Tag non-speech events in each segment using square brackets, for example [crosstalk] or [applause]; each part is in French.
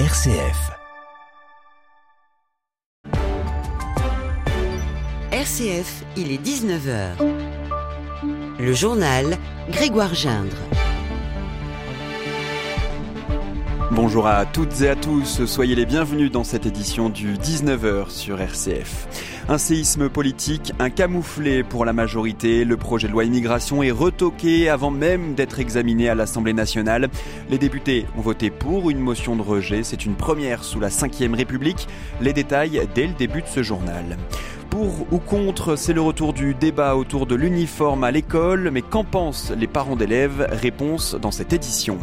RCF. RCF, il est 19h. Le journal Grégoire Gindre. Bonjour à toutes et à tous, soyez les bienvenus dans cette édition du 19h sur RCF. Un séisme politique, un camouflet pour la majorité, le projet de loi immigration est retoqué avant même d'être examiné à l'Assemblée nationale. Les députés ont voté pour une motion de rejet, c'est une première sous la Ve République. Les détails dès le début de ce journal. Pour ou contre, c'est le retour du débat autour de l'uniforme à l'école, mais qu'en pensent les parents d'élèves? Réponse dans cette édition.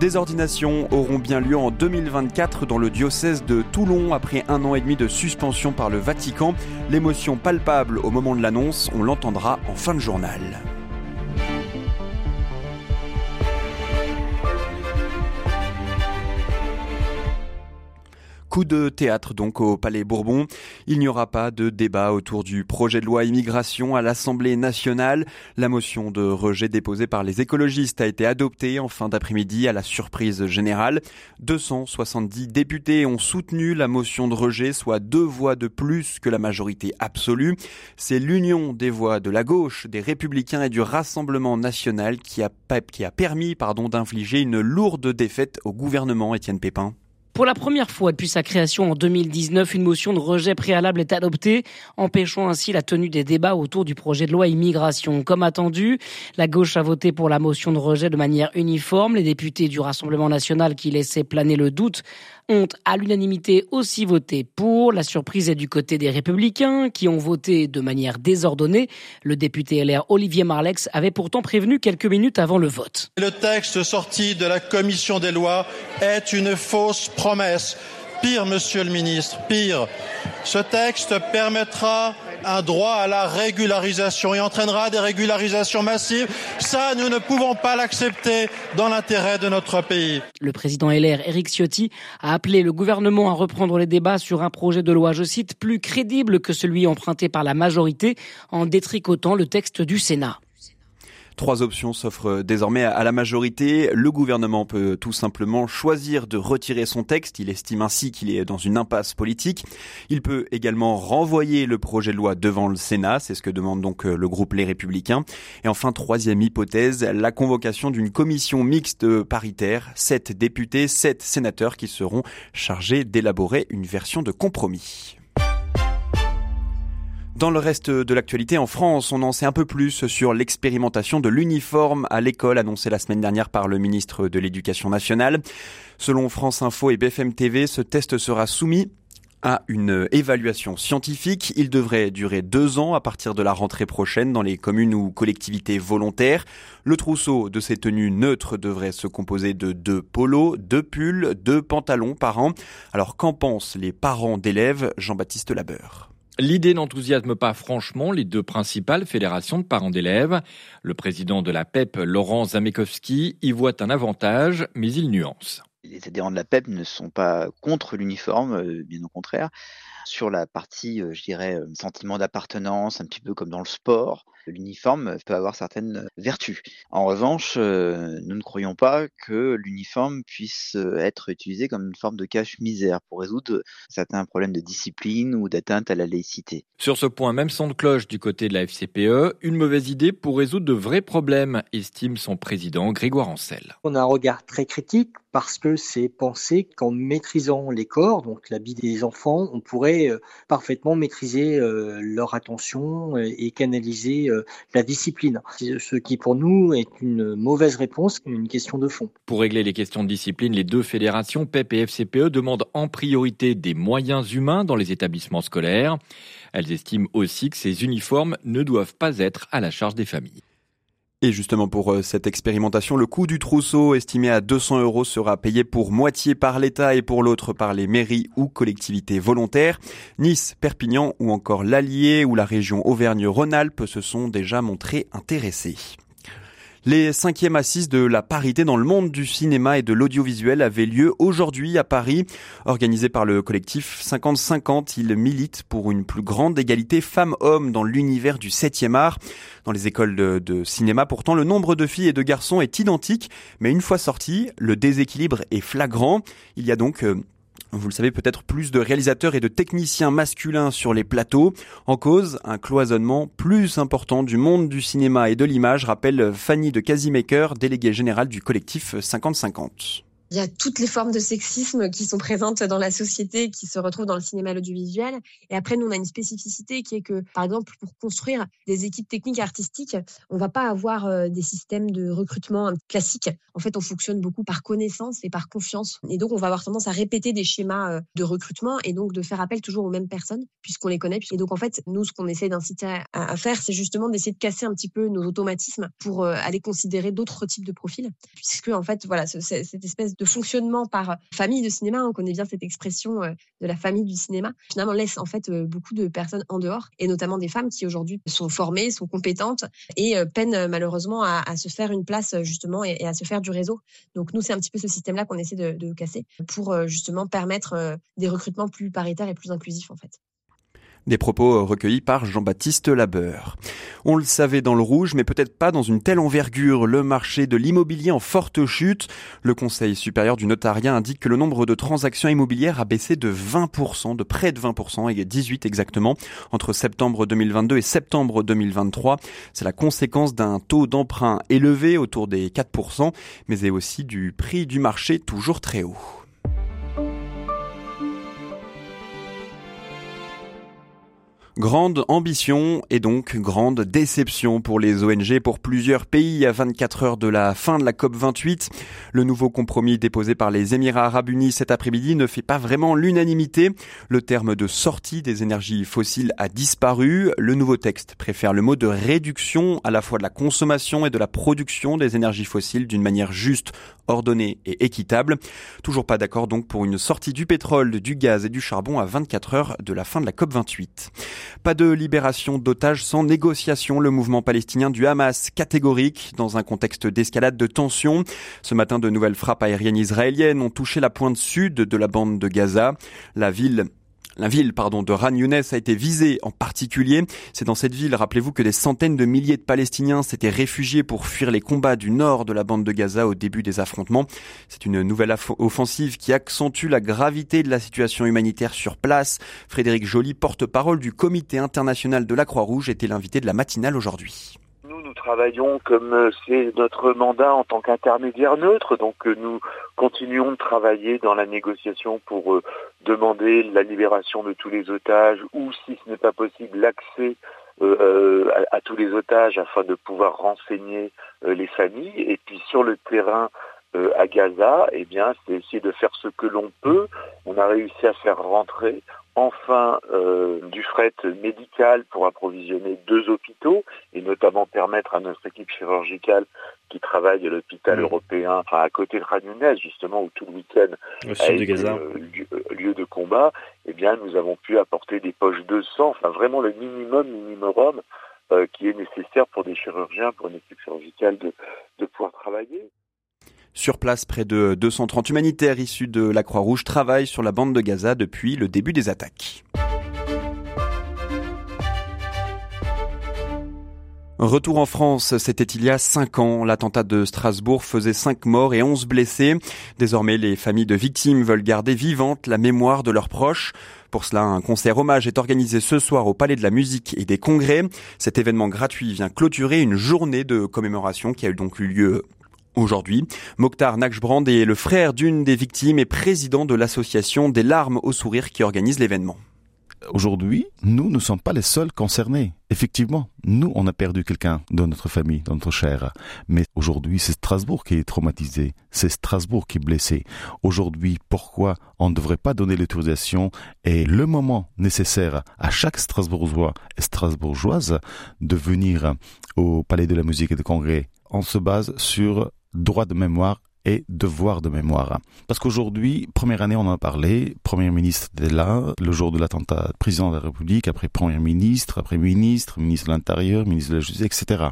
Des ordinations auront bien lieu en 2024 dans le diocèse de Toulon après un an et demi de suspension par le Vatican. L'émotion palpable au moment de l'annonce, on l'entendra en fin de journal. Coup de théâtre donc au Palais Bourbon. Il n'y aura pas de débat autour du projet de loi immigration à l'Assemblée nationale. La motion de rejet déposée par les écologistes a été adoptée en fin d'après-midi à la surprise générale. 270 députés ont soutenu la motion de rejet, soit deux voix de plus que la majorité absolue. C'est l'union des voix de la gauche, des républicains et du Rassemblement national qui a, permis pardon, d'infliger une lourde défaite au gouvernement Étienne Pépin. Pour la première fois depuis sa création en 2019, une motion de rejet préalable est adoptée, empêchant ainsi la tenue des débats autour du projet de loi immigration. Comme attendu, la gauche a voté pour la motion de rejet de manière uniforme. Les députés du Rassemblement national qui laissaient planer le doute ont à l'unanimité aussi voté pour. La surprise est du côté des républicains qui ont voté de manière désordonnée. Le député LR Olivier Marlex avait pourtant prévenu quelques minutes avant le vote. Le texte sorti de la commission des lois est une fausse promesse. Pire, monsieur le ministre, pire. Ce texte permettra un droit à la régularisation et entraînera des régularisations massives. Ça, nous ne pouvons pas l'accepter dans l'intérêt de notre pays. Le président LR, Éric Ciotti, a appelé le gouvernement à reprendre les débats sur un projet de loi, je cite, plus crédible que celui emprunté par la majorité en détricotant le texte du Sénat. Trois options s'offrent désormais à la majorité. Le gouvernement peut tout simplement choisir de retirer son texte. Il estime ainsi qu'il est dans une impasse politique. Il peut également renvoyer le projet de loi devant le Sénat. C'est ce que demande donc le groupe Les Républicains. Et enfin, troisième hypothèse, la convocation d'une commission mixte paritaire. Sept députés, sept sénateurs qui seront chargés d'élaborer une version de compromis. Dans le reste de l'actualité, en France, on en sait un peu plus sur l'expérimentation de l'uniforme à l'école annoncée la semaine dernière par le ministre de l'Éducation nationale. Selon France Info et BFM TV, ce test sera soumis à une évaluation scientifique. Il devrait durer deux ans à partir de la rentrée prochaine dans les communes ou collectivités volontaires. Le trousseau de ces tenues neutres devrait se composer de deux polos, deux pulls, deux pantalons par an. Alors qu'en pensent les parents d'élèves Jean-Baptiste Labeur? L'idée n'enthousiasme pas franchement les deux principales fédérations de parents d'élèves. Le président de la PEP, Laurent Zamekowski, y voit un avantage, mais il nuance. Les adhérents de la PEP ne sont pas contre l'uniforme, bien au contraire. Sur la partie, je dirais, sentiment d'appartenance, un petit peu comme dans le sport, l'uniforme peut avoir certaines vertus. En revanche, nous ne croyons pas que l'uniforme puisse être utilisé comme une forme de cache-misère pour résoudre certains problèmes de discipline ou d'atteinte à la laïcité. Sur ce point, même son de cloche du côté de la FCPE, une mauvaise idée pour résoudre de vrais problèmes, estime son président Grégoire Ancel. On a un regard très critique parce que c'est pensé qu'en maîtrisant les corps, donc l'habit des enfants, on pourrait parfaitement maîtriser leur attention et canaliser la discipline. Ce qui pour nous est une mauvaise réponse, une question de fond. Pour régler les questions de discipline, les deux fédérations, PEP et FCPE, demandent en priorité des moyens humains dans les établissements scolaires. Elles estiment aussi que ces uniformes ne doivent pas être à la charge des familles. Et justement pour cette expérimentation, le coût du trousseau estimé à 200 euros sera payé pour moitié par l'État et pour l'autre par les mairies ou collectivités volontaires. Nice, Perpignan ou encore l'Allier ou la région Auvergne-Rhône-Alpes se sont déjà montrés intéressés. Les cinquièmes assises de la parité dans le monde du cinéma et de l'audiovisuel avaient lieu aujourd'hui à Paris. Organisé par le collectif 50-50, il milite pour une plus grande égalité femmes-hommes dans l'univers du 7e art. Dans les écoles de, de, cinéma, pourtant, le nombre de filles et de garçons est identique, mais une fois sorti, le déséquilibre est flagrant. Il y a donc euh, vous le savez peut-être plus de réalisateurs et de techniciens masculins sur les plateaux. En cause, un cloisonnement plus important du monde du cinéma et de l'image, rappelle Fanny de Casimaker, déléguée générale du collectif 50-50. Il y a toutes les formes de sexisme qui sont présentes dans la société, qui se retrouvent dans le cinéma l'audiovisuel. Et après, nous, on a une spécificité qui est que, par exemple, pour construire des équipes techniques artistiques, on va pas avoir euh, des systèmes de recrutement classiques. En fait, on fonctionne beaucoup par connaissance et par confiance. Et donc, on va avoir tendance à répéter des schémas euh, de recrutement et donc de faire appel toujours aux mêmes personnes, puisqu'on les connaît. Et donc, en fait, nous, ce qu'on essaie d'inciter à, faire, c'est justement d'essayer de casser un petit peu nos automatismes pour euh, aller considérer d'autres types de profils. Puisque, en fait, voilà, cette espèce de fonctionnement par famille de cinéma, on connaît bien cette expression euh, de la famille du cinéma, finalement laisse en fait euh, beaucoup de personnes en dehors, et notamment des femmes qui aujourd'hui sont formées, sont compétentes et euh, peinent malheureusement à, se faire une place justement et, à se faire du réseau. Donc nous, c'est un petit peu ce système-là qu'on essaie de, de casser pour justement permettre des recrutements plus paritaires et plus inclusifs en fait. Des propos recueillis par Jean-Baptiste Labeur. On le savait dans le rouge, mais peut-être pas dans une telle envergure. Le marché de l'immobilier en forte chute. Le Conseil supérieur du notariat indique que le nombre de transactions immobilières a baissé de 20%, de près de 20%, et 18 exactement, entre septembre 2022 et septembre 2023. C'est la conséquence d'un taux d'emprunt élevé autour des 4%, mais aussi du prix du marché toujours très haut. Grande ambition et donc grande déception pour les ONG pour plusieurs pays à 24 heures de la fin de la COP 28. Le nouveau compromis déposé par les Émirats arabes unis cet après-midi ne fait pas vraiment l'unanimité. Le terme de sortie des énergies fossiles a disparu. Le nouveau texte préfère le mot de réduction à la fois de la consommation et de la production des énergies fossiles d'une manière juste, ordonnée et équitable. Toujours pas d'accord donc pour une sortie du pétrole, du gaz et du charbon à 24 heures de la fin de la COP 28. Pas de libération d'otages sans négociation. Le mouvement palestinien du Hamas catégorique dans un contexte d'escalade de tensions. Ce matin, de nouvelles frappes aériennes israéliennes ont touché la pointe sud de la bande de Gaza. La ville la ville pardon, de Ran Younes a été visée en particulier. C'est dans cette ville, rappelez-vous, que des centaines de milliers de Palestiniens s'étaient réfugiés pour fuir les combats du nord de la bande de Gaza au début des affrontements. C'est une nouvelle offensive qui accentue la gravité de la situation humanitaire sur place. Frédéric Joly, porte-parole du Comité international de la Croix-Rouge, était l'invité de la matinale aujourd'hui nous travaillons comme euh, c'est notre mandat en tant qu'intermédiaire neutre, donc euh, nous continuons de travailler dans la négociation pour euh, demander la libération de tous les otages ou, si ce n'est pas possible, l'accès à, tous les otages afin de pouvoir renseigner les familles. Et puis sur le terrain, à Gaza, eh bien, c'est essayer de faire ce que l'on peut. On a réussi à faire rentrer enfin euh, du fret médical pour approvisionner deux hôpitaux et notamment permettre à notre équipe chirurgicale qui travaille à l'hôpital européen, enfin à côté de Ranounès justement où tout le week-end a été euh, euh, lieu, de combat, eh bien nous avons pu apporter des poches de sang, enfin vraiment le minimum minimum qui est nécessaire pour des chirurgiens, pour une équipe chirurgicale de, de pouvoir travailler. Sur place, près de 230 humanitaires issus de la Croix-Rouge travaillent sur la bande de Gaza depuis le début des attaques. Retour en France, c'était il y a cinq ans. L'attentat de Strasbourg faisait cinq morts et onze blessés. Désormais, les familles de victimes veulent garder vivante la mémoire de leurs proches. Pour cela, un concert hommage est organisé ce soir au Palais de la Musique et des Congrès. Cet événement gratuit vient clôturer une journée de commémoration qui a donc eu lieu Aujourd'hui, Mokhtar Nakjbrand est le frère d'une des victimes et président de l'association des larmes au sourire qui organise l'événement. Aujourd'hui, nous ne sommes pas les seuls concernés. Effectivement, nous, on a perdu quelqu'un dans notre famille, dans notre chair. Mais aujourd'hui, c'est Strasbourg qui est traumatisé. C'est Strasbourg qui est blessé. Aujourd'hui, pourquoi on ne devrait pas donner l'autorisation et le moment nécessaire à chaque Strasbourgeois et Strasbourgeoise de venir au Palais de la Musique et du Congrès? On se base sur droit de mémoire et devoir de mémoire. Parce qu'aujourd'hui, première année, on en a parlé, Premier ministre était là, le jour de l'attentat, président de la République, après Premier ministre, après ministre, ministre de l'Intérieur, ministre de la Justice, etc.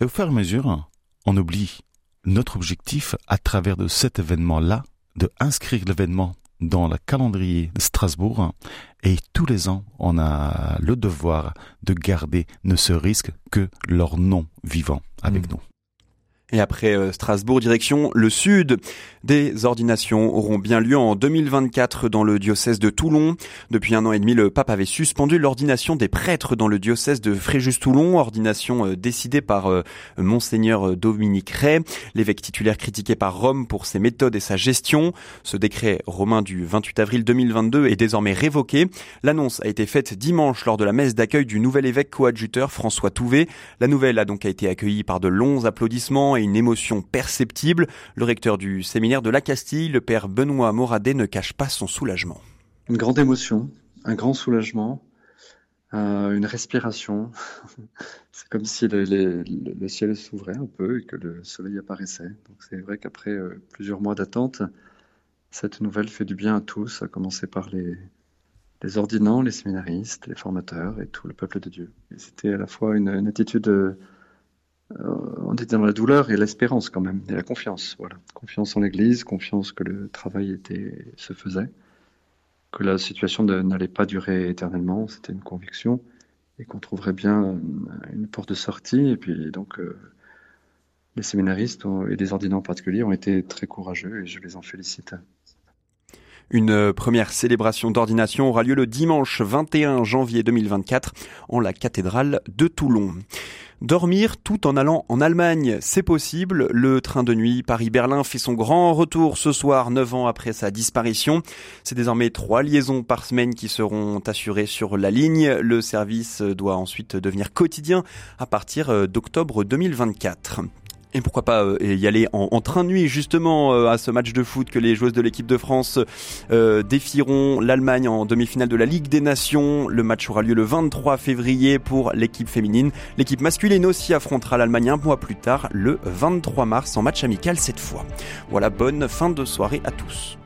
Et au fur et à mesure, on oublie notre objectif à travers de cet événement-là, de inscrire l'événement dans le calendrier de Strasbourg et tous les ans on a le devoir de garder ne ce risque que leur nom vivant avec mmh. nous. Et après euh, Strasbourg, direction le sud. Des ordinations auront bien lieu en 2024 dans le diocèse de Toulon. Depuis un an et demi, le pape avait suspendu l'ordination des prêtres dans le diocèse de Fréjus-Toulon, ordination euh, décidée par euh, monseigneur Dominique Ray, l'évêque titulaire critiqué par Rome pour ses méthodes et sa gestion. Ce décret romain du 28 avril 2022 est désormais révoqué. L'annonce a été faite dimanche lors de la messe d'accueil du nouvel évêque coadjuteur François Touvet. La nouvelle a donc été accueillie par de longs applaudissements une émotion perceptible. Le recteur du séminaire de la Castille, le père Benoît Moradet, ne cache pas son soulagement. Une grande émotion, un grand soulagement, euh, une respiration. [laughs] c'est comme si le, ciel s'ouvrait un peu et que le soleil apparaissait. C'est vrai qu'après euh, plusieurs mois d'attente, cette nouvelle fait du bien à tous, à commencer par les, les ordinants, les séminaristes, les formateurs et tout le peuple de Dieu. c'était à la fois une, attitude euh, on était dans la douleur et l'espérance quand même, et la confiance. Voilà. Confiance en l'Église, confiance que le travail était, se faisait, que la situation n'allait pas durer éternellement, c'était une conviction, et qu'on trouverait bien une porte de sortie. Et puis donc, euh, les séminaristes et les ordinants en particulier ont été très courageux et je les en félicite. Une première célébration d'ordination aura lieu le dimanche 21 janvier 2024 en la cathédrale de Toulon. Dormir tout en allant en Allemagne, c'est possible. Le train de nuit Paris-Berlin fait son grand retour ce soir, neuf ans après sa disparition. C'est désormais trois liaisons par semaine qui seront assurées sur la ligne. Le service doit ensuite devenir quotidien à partir d'octobre 2024. Et pourquoi pas euh, y aller en, train de nuit justement euh, à ce match de foot que les joueuses de l'équipe de France euh, défieront l'Allemagne en demi-finale de la Ligue des Nations. Le match aura lieu le 23 février pour l'équipe féminine. L'équipe masculine aussi affrontera l'Allemagne un mois plus tard, le 23 mars, en match amical cette fois. Voilà, bonne fin de soirée à tous.